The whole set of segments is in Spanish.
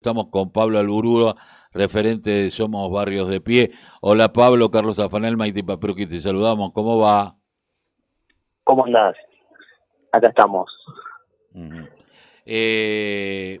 Estamos con Pablo Alburúa, referente de Somos Barrios de Pie. Hola Pablo, Carlos Afanel, Maite Papruqui, te saludamos. ¿Cómo va? ¿Cómo andás? Acá estamos. eh,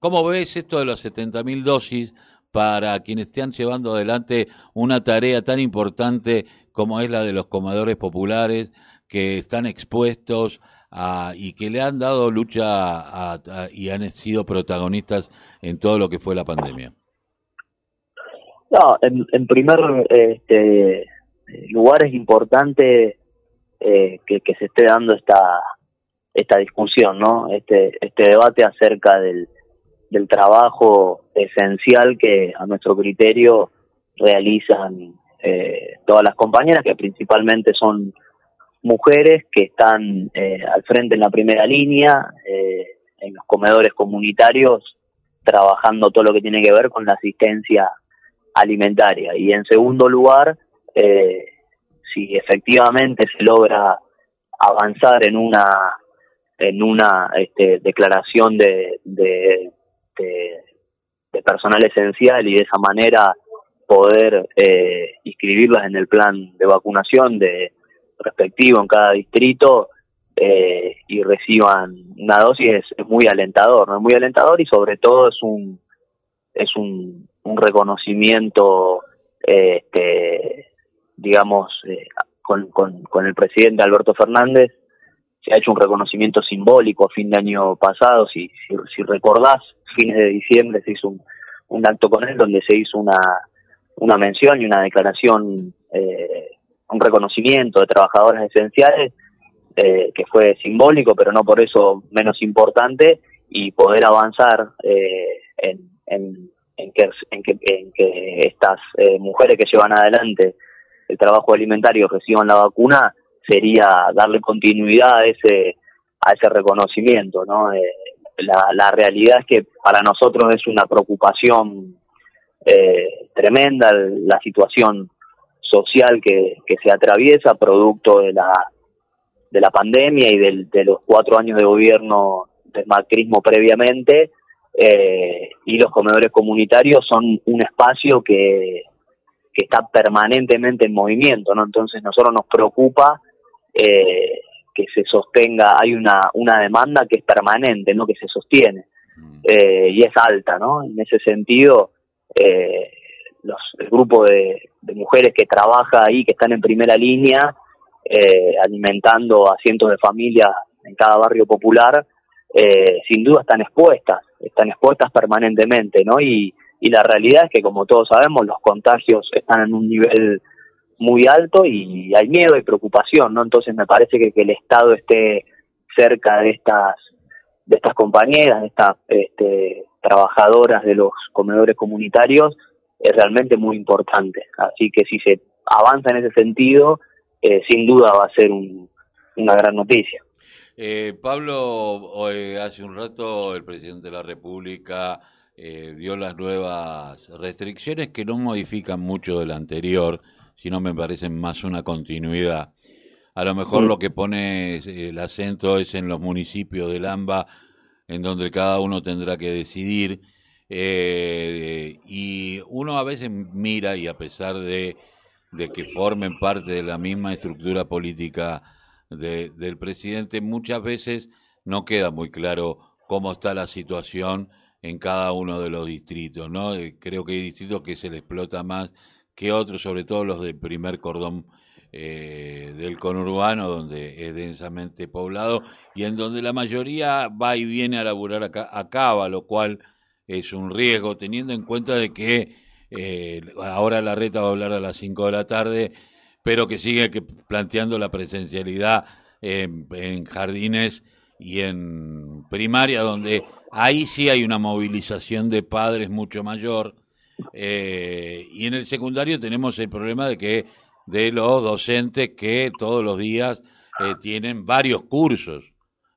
¿Cómo ves esto de los 70.000 dosis para quienes están llevando adelante una tarea tan importante como es la de los comedores populares que están expuestos y que le han dado lucha y han sido protagonistas en todo lo que fue la pandemia? No, en, primer este, lugar es importante eh, que, se esté dando esta esta discusión, ¿no? Este este debate acerca del, del trabajo esencial que a nuestro criterio realizan eh, todas las compañeras, que principalmente son mujeres que están eh, al frente en la primera línea, eh, en los comedores comunitarios, trabajando todo lo que tiene que ver con la asistencia alimentaria. Y en segundo lugar, eh, si efectivamente se logra avanzar en una en una este, declaración de, de, de, personal esencial y de esa manera poder eh, inscribirlas en el plan de vacunación de, respectivo en cada distrito eh, y reciban una dosis es, muy alentador, ¿no? Es muy alentador y sobre todo es un es un, un reconocimiento este, digamos eh, con, con, el presidente Alberto Fernández se ha hecho un reconocimiento simbólico a fin de año pasado, si, si, si recordás, fines de diciembre se hizo un, un acto con él donde se hizo una, una mención y una declaración eh, reconocimiento de trabajadores esenciales eh, que fue simbólico, pero no por eso menos importante, y poder avanzar eh, en, en, en, que, en, que, en que estas eh, mujeres que llevan adelante el trabajo alimentario reciban la vacuna sería darle continuidad a ese a ese reconocimiento, ¿no? Eh, la, la realidad es que para nosotros es una preocupación eh, tremenda la situación social que, que se atraviesa producto de la de la pandemia y del, de los cuatro años de gobierno del macrismo previamente eh, y los comedores comunitarios son un espacio que, que está permanentemente en movimiento, ¿no? Entonces nosotros nos preocupa eh, que se sostenga, hay una, una demanda que es permanente, ¿no? Que se sostiene mm. eh, y es alta, ¿no? En ese sentido, eh, los, el grupo de, mujeres que trabaja ahí, que están en primera línea, eh, alimentando a cientos de familias en cada barrio popular, eh, sin duda están expuestas, están expuestas permanentemente, ¿no? Y, y la realidad es que, como todos sabemos, los contagios están en un nivel muy alto y hay miedo y preocupación, ¿no? Entonces me parece que, que el Estado esté cerca de estas de estas compañeras, de estas este, trabajadoras de los comedores comunitarios, es realmente muy importante. Así que si se avanza en ese sentido, eh, sin duda va a ser una gran noticia. Eh, Pablo, hace un rato el presidente de la República eh, dio las nuevas restricciones que no modifican mucho de la anterior, sino me parecen más una continuidad. A lo mejor lo que pone el acento es en los municipios del AMBA, en donde cada uno tendrá que decidir eh, y uno a veces mira y a pesar de, que formen parte de la misma estructura política del presidente, muchas veces no queda muy claro cómo está la situación en cada uno de los distritos, ¿no? Eh, creo que hay distritos que se le explota más que otros, sobre todo los del primer cordón eh, del conurbano, donde es densamente poblado y en donde la mayoría va y viene a laburar acá, a Cava, lo cual es un riesgo, teniendo en cuenta de que eh, ahora la reta va a hablar a las 5 de la tarde, pero que sigue que planteando la presencialidad en, jardines y en primaria, donde ahí sí hay una movilización de padres mucho mayor. Eh, y en el secundario tenemos el problema de que de los docentes que todos los días eh, tienen varios cursos.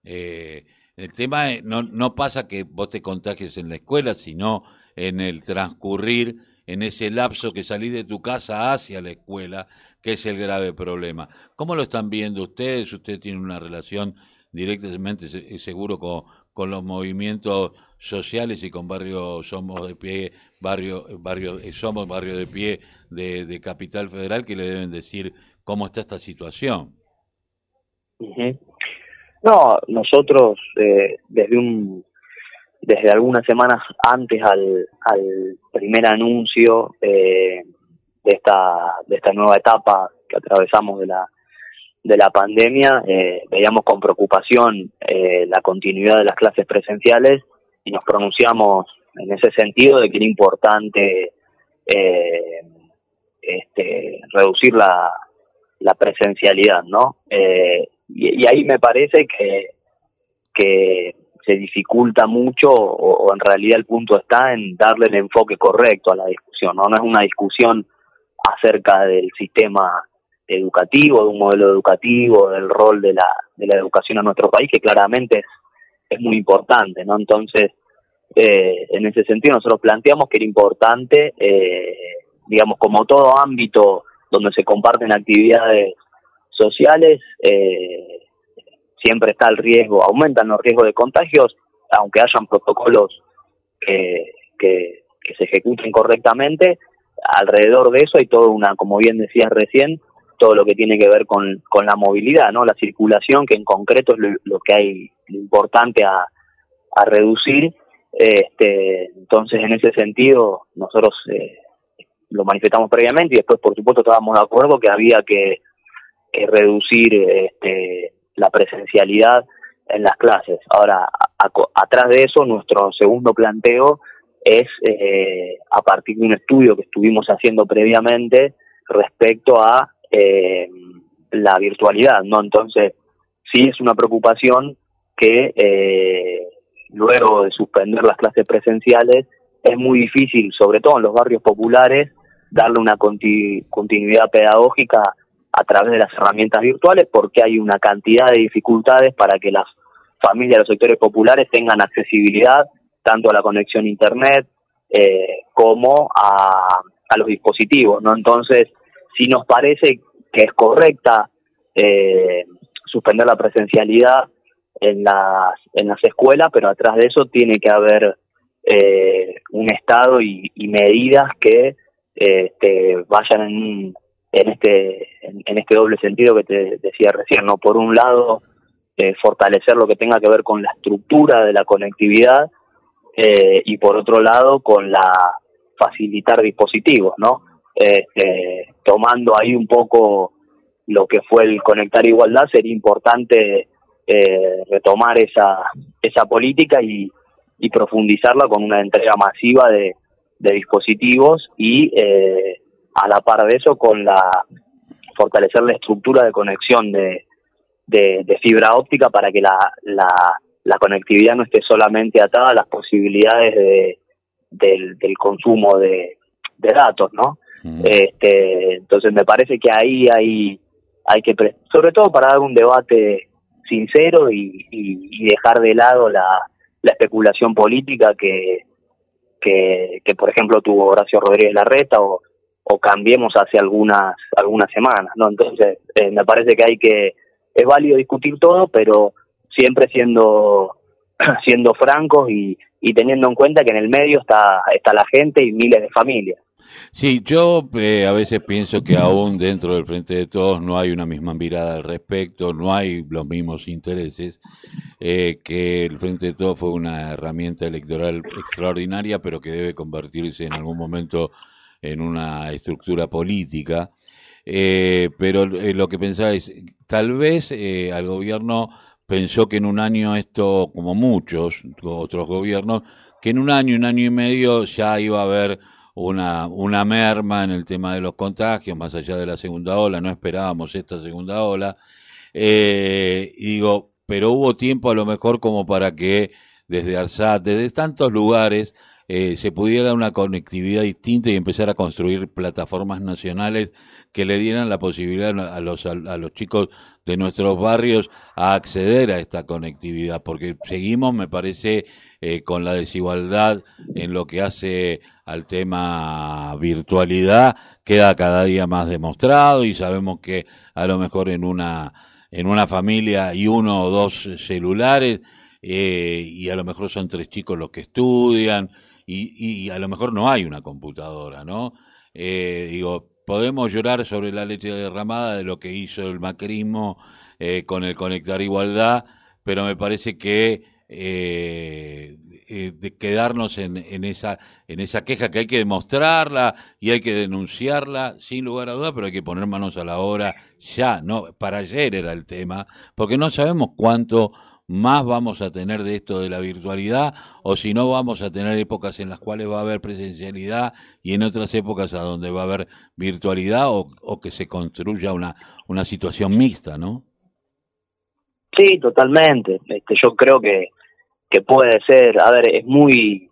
Eh, el tema no, no pasa que vos te contagies en la escuela, sino en el transcurrir, en ese lapso que salís de tu casa hacia la escuela, que es el grave problema. ¿Cómo lo están viendo ustedes? Usted tiene una relación directamente seguro con, con los movimientos sociales y con barrios somos de pie, barrio, barrio, eh, somos barrio de pie de, Capital Federal que le deben decir cómo está esta situación. No, nosotros eh, desde un desde algunas semanas antes al, al primer anuncio eh, de esta de esta nueva etapa que atravesamos de la de la pandemia eh, veíamos con preocupación eh, la continuidad de las clases presenciales y nos pronunciamos en ese sentido de que era importante este, reducir la, la presencialidad, ¿no? Eh, y, ahí me parece que, que se dificulta mucho o, en realidad el punto está en darle el enfoque correcto a la discusión, ¿no? No es una discusión acerca del sistema educativo, de un modelo educativo, del rol de la, de la educación en nuestro país, que claramente es, es muy importante, ¿no? Entonces, eh, en ese sentido nosotros planteamos que era importante, eh, digamos, como todo ámbito donde se comparten actividades sociales, eh, siempre está el riesgo, aumentan los riesgos de contagios, aunque hayan protocolos que, que, se ejecuten correctamente, alrededor de eso hay todo una, como bien decías recién, todo lo que tiene que ver con, con la movilidad, ¿no? La circulación, que en concreto es lo, que hay importante a, a reducir. Este, entonces, en ese sentido, nosotros eh, lo manifestamos previamente y después, por supuesto, estábamos de acuerdo que había que, reducir este, la presencialidad en las clases. Ahora, atrás de eso, nuestro segundo planteo es eh, a partir de un estudio que estuvimos haciendo previamente respecto a eh, la virtualidad, ¿no? Entonces, sí es una preocupación que eh, luego de suspender las clases presenciales es muy difícil, sobre todo en los barrios populares, darle una continuidad pedagógica a través de las herramientas virtuales porque hay una cantidad de dificultades para que las familias de los sectores populares tengan accesibilidad tanto a la conexión a internet eh, como a, a los dispositivos, ¿no? Entonces, si nos parece que es correcta eh, suspender la presencialidad en las, en las escuelas, pero atrás de eso tiene que haber eh, un Estado y, medidas que este, vayan en, en este en, este doble sentido que te decía recién, ¿no? Por un lado, eh, fortalecer lo que tenga que ver con la estructura de la conectividad y por otro lado con la facilitar dispositivos, ¿no? Este, tomando ahí un poco lo que fue el conectar igualdad, sería importante eh, retomar esa, esa política y, y profundizarla con una entrega masiva de, de dispositivos y eh, a la par de eso con la fortalecer la estructura de conexión de, de, fibra óptica para que la, la, la, conectividad no esté solamente atada a las posibilidades de, del, del consumo de, de datos, ¿no? Este, entonces me parece que ahí hay, hay que, sobre todo para dar un debate sincero y, y, dejar de lado la, la especulación política que, que, que, por ejemplo, tuvo Horacio Rodríguez Larreta o, o cambiemos hace algunas, algunas semanas, ¿no? Entonces, eh, me parece que hay que, es válido discutir todo, pero siempre siendo, siendo francos y, y teniendo en cuenta que en el medio está, está la gente y miles de familias. Sí, yo eh, a veces pienso que aún dentro del Frente de Todos no hay una misma mirada al respecto, no hay los mismos intereses, eh, que el Frente de Todos fue una herramienta electoral extraordinaria, pero que debe convertirse en algún momento en una estructura política. Eh, pero lo que pensaba es, tal vez al gobierno pensó que en un año esto, como muchos otros gobiernos, que en un año, un año y medio ya iba a haber una, una merma en el tema de los contagios, más allá de la segunda ola, no esperábamos esta segunda ola. Eh, digo, pero hubo tiempo a lo mejor como para que desde Arsat, desde tantos lugares, eh, se pudiera una conectividad distinta y empezar a construir plataformas nacionales que le dieran la posibilidad a los, a, los chicos de nuestros barrios a acceder a esta conectividad, porque seguimos, me parece, eh, con la desigualdad en lo que hace al tema virtualidad queda cada día más demostrado y sabemos que a lo mejor en una en una familia y uno o dos celulares eh, y a lo mejor son tres chicos los que estudian y, y a lo mejor no hay una computadora, ¿no? Eh, digo, podemos llorar sobre la leche derramada de lo que hizo el macrismo eh, con el conectar igualdad, pero me parece que eh, eh, de quedarnos en, en, esa en esa queja que hay que demostrarla y hay que denunciarla sin lugar a dudas, pero hay que poner manos a la obra ya, no para ayer era el tema, porque no sabemos cuánto más vamos a tener de esto de la virtualidad o si no vamos a tener épocas en las cuales va a haber presencialidad y en otras épocas a donde va a haber virtualidad o, que se construya una, una situación mixta, ¿no? Sí, totalmente. Este, yo creo que, que puede ser, a ver, es muy,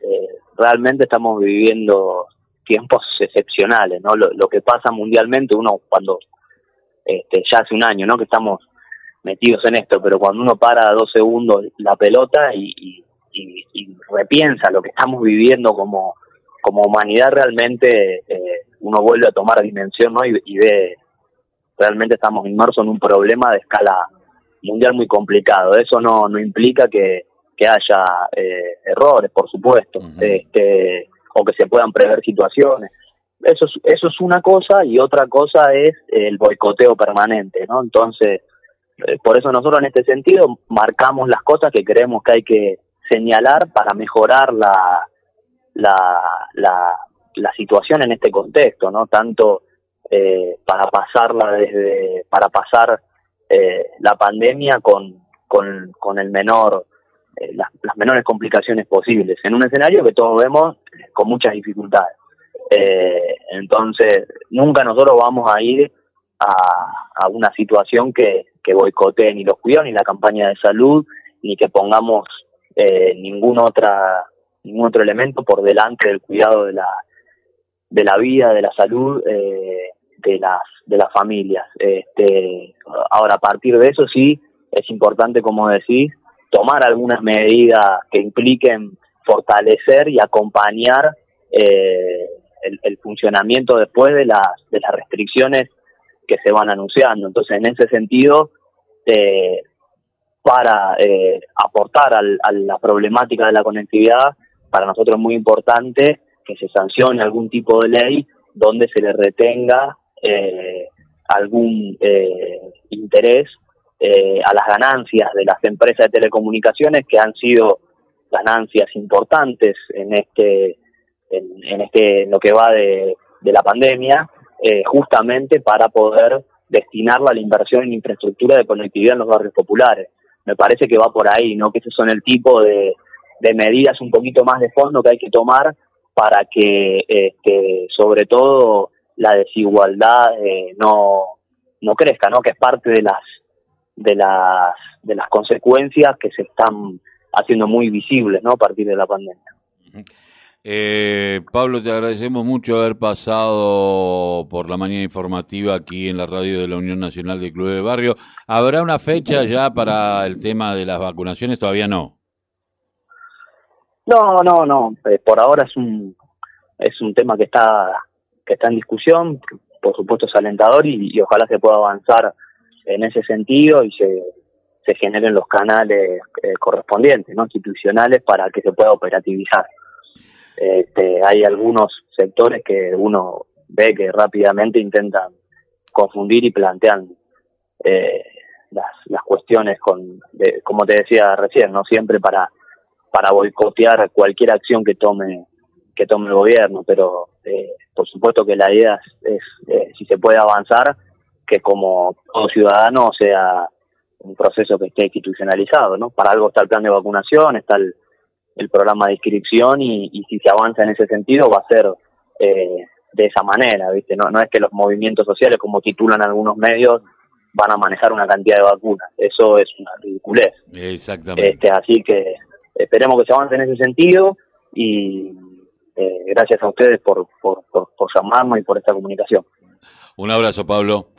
eh, realmente estamos viviendo tiempos excepcionales, ¿no? Lo, lo que pasa mundialmente, uno cuando, este, ya hace un año, ¿no? Que estamos metidos en esto, pero cuando uno para dos segundos la pelota y, y, y, repiensa lo que estamos viviendo como, como humanidad, realmente eh, uno vuelve a tomar dimensión ¿no? y, ve, realmente estamos inmersos en un problema de escala mundial muy complicado. Eso no, no implica que, que haya eh, errores, por supuesto, uh -huh. este, o que se puedan prever situaciones. Eso es, eso es una cosa y otra cosa es el boicoteo permanente, ¿no? Entonces, por eso nosotros en este sentido marcamos las cosas que creemos que hay que señalar para mejorar la, la, la, situación en este contexto, ¿no? Tanto eh, para pasarla desde, para pasar eh, la pandemia con, con, con el menor, eh, las, las, menores complicaciones posibles, en un escenario que todos vemos con muchas dificultades. Eh, entonces, nunca nosotros vamos a ir a, a una situación que, que boicotee ni los cuidados, ni la campaña de salud, ni que pongamos eh, ningún otra ningún otro elemento por delante del cuidado de la de la vida, de la salud eh, de las de las familias. Este, ahora a partir de eso sí es importante, como decís, tomar algunas medidas que impliquen fortalecer y acompañar eh, el, el, funcionamiento después de las de las restricciones que se van anunciando. Entonces, en ese sentido, eh, para eh, aportar al, a la problemática de la conectividad, para nosotros es muy importante que se sancione algún tipo de ley donde se le retenga eh, algún eh, interés eh, a las ganancias de las empresas de telecomunicaciones que han sido ganancias importantes en este en, en este en lo que va de, de la pandemia eh, justamente para poder destinarla a la inversión en infraestructura de conectividad en los barrios populares. Me parece que va por ahí, ¿no? Que esos son el tipo de, de medidas un poquito más de fondo que hay que tomar para que, este, sobre todo, la desigualdad eh, no, no crezca, ¿no? Que es parte de las, de las, de las consecuencias que se están haciendo muy visibles, ¿no? A partir de la pandemia. Eh, Pablo, te agradecemos mucho haber pasado por la mañana informativa aquí en la radio de la Unión Nacional de Club de Barrio. ¿Habrá una fecha ya para el tema de las vacunaciones? Todavía no. No, no, no. Eh, por ahora es un es un tema que está que está en discusión. Por supuesto es alentador y, y ojalá se pueda avanzar en ese sentido y se se generen los canales eh, correspondientes, no institucionales, para que se pueda operativizar. Este, hay algunos sectores que uno ve que rápidamente intentan confundir y plantean eh, las, cuestiones con, de, como te decía recién, no siempre para para boicotear cualquier acción que tome que tome el gobierno, pero eh, por supuesto que la idea es, es eh, si se puede avanzar, que como todo ciudadano sea un proceso que esté institucionalizado, ¿no? Para algo está el plan de vacunación, está el, el programa de inscripción y, y, si se avanza en ese sentido va a ser eh, de esa manera, ¿viste? No, no es que los movimientos sociales, como titulan algunos medios, van a manejar una cantidad de vacunas. Eso es una ridiculez. Exactamente. Este, así que esperemos que se avance en ese sentido y eh, gracias a ustedes por, por, por, por llamarnos y por esta comunicación. Un abrazo, Pablo.